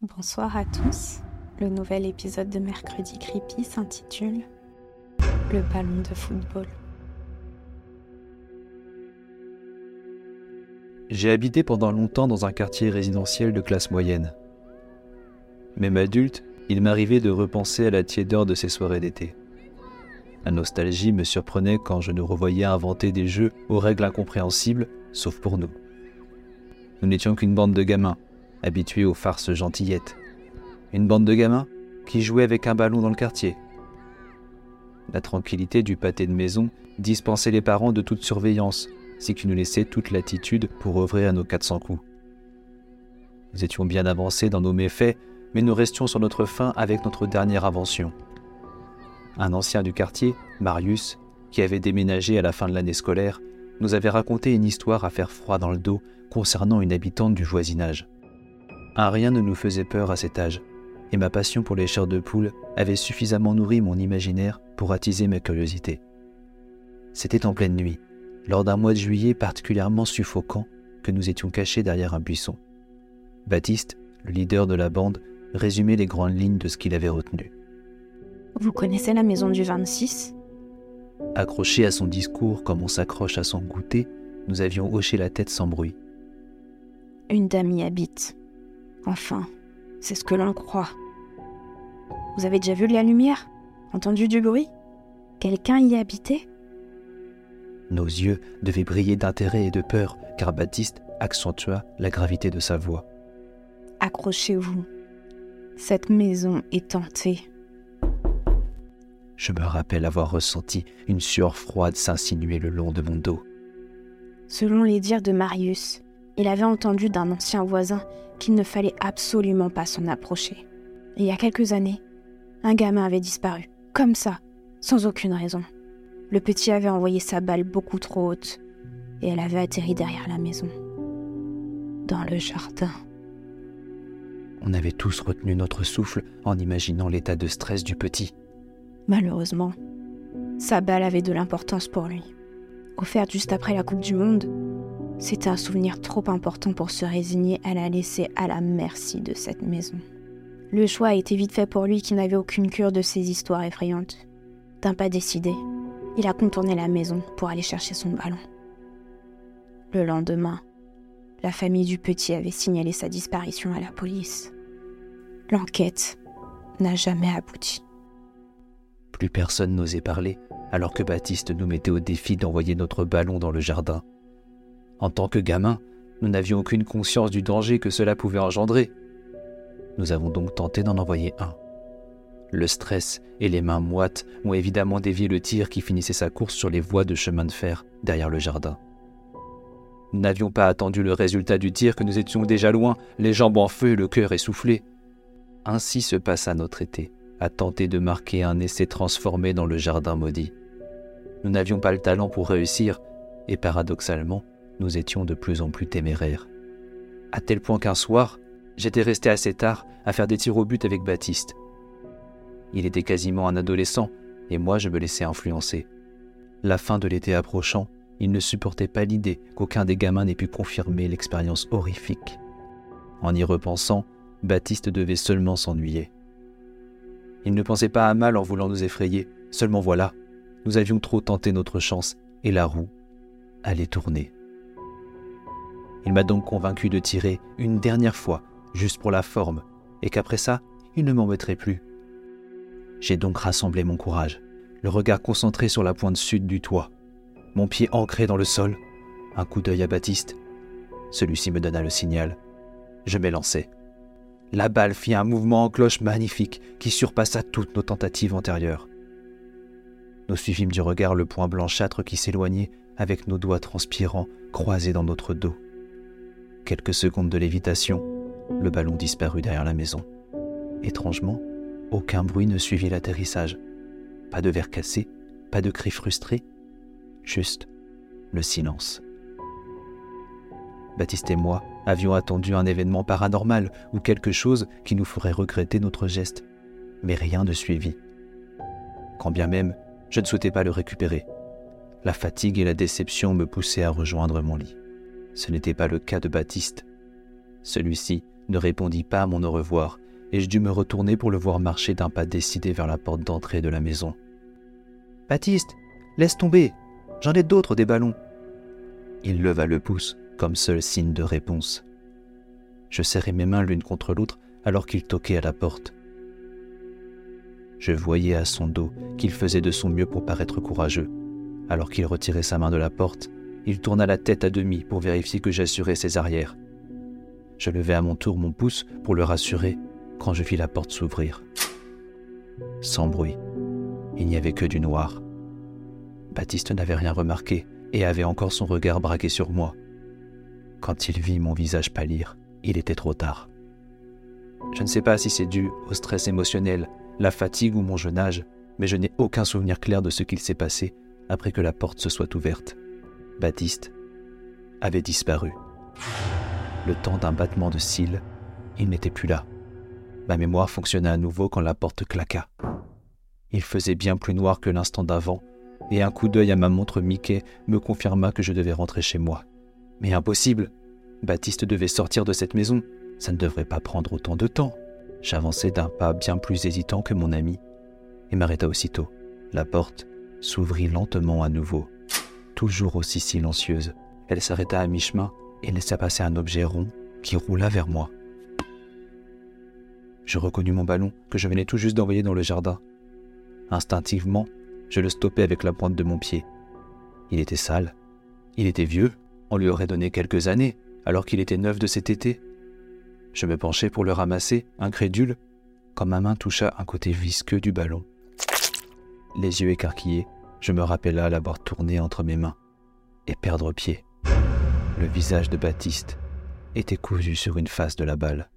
Bonsoir à tous. Le nouvel épisode de Mercredi Creepy s'intitule Le ballon de football. J'ai habité pendant longtemps dans un quartier résidentiel de classe moyenne. Même adulte, il m'arrivait de repenser à la tiédeur de ces soirées d'été. La nostalgie me surprenait quand je nous revoyais inventer des jeux aux règles incompréhensibles, sauf pour nous. Nous n'étions qu'une bande de gamins, habitués aux farces gentillettes. Une bande de gamins qui jouaient avec un ballon dans le quartier. La tranquillité du pâté de maison dispensait les parents de toute surveillance, si qui nous laissait toute latitude pour œuvrer à nos 400 coups. Nous étions bien avancés dans nos méfaits, mais nous restions sur notre fin avec notre dernière invention. Un ancien du quartier, Marius, qui avait déménagé à la fin de l'année scolaire, nous avait raconté une histoire à faire froid dans le dos concernant une habitante du voisinage. Un rien ne nous faisait peur à cet âge, et ma passion pour les chairs de poule avait suffisamment nourri mon imaginaire pour attiser ma curiosité. C'était en pleine nuit, lors d'un mois de juillet particulièrement suffocant, que nous étions cachés derrière un buisson. Baptiste, le leader de la bande, résumait les grandes lignes de ce qu'il avait retenu. Vous connaissez la maison du 26 Accroché à son discours comme on s'accroche à son goûter, nous avions hoché la tête sans bruit. Une dame y habite. Enfin, c'est ce que l'on croit. Vous avez déjà vu de la lumière? Entendu du bruit? Quelqu'un y habitait? Nos yeux devaient briller d'intérêt et de peur, car Baptiste accentua la gravité de sa voix. Accrochez-vous. Cette maison est tentée. Je me rappelle avoir ressenti une sueur froide s'insinuer le long de mon dos. Selon les dires de Marius, il avait entendu d'un ancien voisin qu'il ne fallait absolument pas s'en approcher. il y a quelques années, un gamin avait disparu, comme ça, sans aucune raison. Le petit avait envoyé sa balle beaucoup trop haute, et elle avait atterri derrière la maison, dans le jardin. On avait tous retenu notre souffle en imaginant l'état de stress du petit. Malheureusement, sa balle avait de l'importance pour lui. Offerte juste après la Coupe du Monde, c'était un souvenir trop important pour se résigner à la laisser à la merci de cette maison. Le choix a été vite fait pour lui qui n'avait aucune cure de ces histoires effrayantes. D'un pas décidé, il a contourné la maison pour aller chercher son ballon. Le lendemain, la famille du petit avait signalé sa disparition à la police. L'enquête n'a jamais abouti. Plus personne n'osait parler, alors que Baptiste nous mettait au défi d'envoyer notre ballon dans le jardin. En tant que gamin, nous n'avions aucune conscience du danger que cela pouvait engendrer. Nous avons donc tenté d'en envoyer un. Le stress et les mains moites ont évidemment dévié le tir qui finissait sa course sur les voies de chemin de fer derrière le jardin. Nous n'avions pas attendu le résultat du tir que nous étions déjà loin, les jambes en feu et le cœur essoufflé. Ainsi se passa notre été, à tenter de marquer un essai transformé dans le jardin maudit. Nous n'avions pas le talent pour réussir, et paradoxalement, nous étions de plus en plus téméraires. À tel point qu'un soir, j'étais resté assez tard à faire des tirs au but avec Baptiste. Il était quasiment un adolescent, et moi je me laissais influencer. La fin de l'été approchant, il ne supportait pas l'idée qu'aucun des gamins n'ait pu confirmer l'expérience horrifique. En y repensant, Baptiste devait seulement s'ennuyer. Il ne pensait pas à mal en voulant nous effrayer, seulement voilà, nous avions trop tenté notre chance et la roue allait tourner. Il m'a donc convaincu de tirer une dernière fois, juste pour la forme, et qu'après ça, il ne m'embêterait plus. J'ai donc rassemblé mon courage, le regard concentré sur la pointe sud du toit, mon pied ancré dans le sol, un coup d'œil à Baptiste. Celui-ci me donna le signal. Je m'élançai. La balle fit un mouvement en cloche magnifique qui surpassa toutes nos tentatives antérieures. Nous suivîmes du regard le point blanchâtre qui s'éloignait avec nos doigts transpirants croisés dans notre dos. Quelques secondes de lévitation, le ballon disparut derrière la maison. Étrangement, aucun bruit ne suivit l'atterrissage. Pas de verre cassé, pas de cris frustrés, juste le silence. Baptiste et moi avions attendu un événement paranormal ou quelque chose qui nous ferait regretter notre geste, mais rien ne suivit. Quand bien même, je ne souhaitais pas le récupérer. La fatigue et la déception me poussaient à rejoindre mon lit. Ce n'était pas le cas de Baptiste. Celui-ci ne répondit pas à mon au revoir, et je dus me retourner pour le voir marcher d'un pas décidé vers la porte d'entrée de la maison. Baptiste, laisse tomber, j'en ai d'autres des ballons. Il leva le pouce comme seul signe de réponse. Je serrai mes mains l'une contre l'autre alors qu'il toquait à la porte. Je voyais à son dos qu'il faisait de son mieux pour paraître courageux. Alors qu'il retirait sa main de la porte, il tourna la tête à demi pour vérifier que j'assurais ses arrières. Je levai à mon tour mon pouce pour le rassurer quand je vis la porte s'ouvrir. Sans bruit, il n'y avait que du noir. Baptiste n'avait rien remarqué et avait encore son regard braqué sur moi. Quand il vit mon visage pâlir, il était trop tard. Je ne sais pas si c'est dû au stress émotionnel, la fatigue ou mon jeune âge, mais je n'ai aucun souvenir clair de ce qu'il s'est passé après que la porte se soit ouverte. Baptiste avait disparu. Le temps d'un battement de cils, il n'était plus là. Ma mémoire fonctionna à nouveau quand la porte claqua. Il faisait bien plus noir que l'instant d'avant, et un coup d'œil à ma montre Mickey me confirma que je devais rentrer chez moi. Mais impossible Baptiste devait sortir de cette maison. Ça ne devrait pas prendre autant de temps. J'avançai d'un pas bien plus hésitant que mon ami, et m'arrêta aussitôt. La porte s'ouvrit lentement à nouveau, toujours aussi silencieuse. Elle s'arrêta à mi-chemin et laissa passer un objet rond qui roula vers moi. Je reconnus mon ballon que je venais tout juste d'envoyer dans le jardin. Instinctivement, je le stoppai avec la pointe de mon pied. Il était sale. Il était vieux. On lui aurait donné quelques années, alors qu'il était neuf de cet été. Je me penchai pour le ramasser, incrédule, quand ma main toucha un côté visqueux du ballon. Les yeux écarquillés, je me rappela l'avoir tourné entre mes mains et perdre pied. Le visage de Baptiste était cousu sur une face de la balle.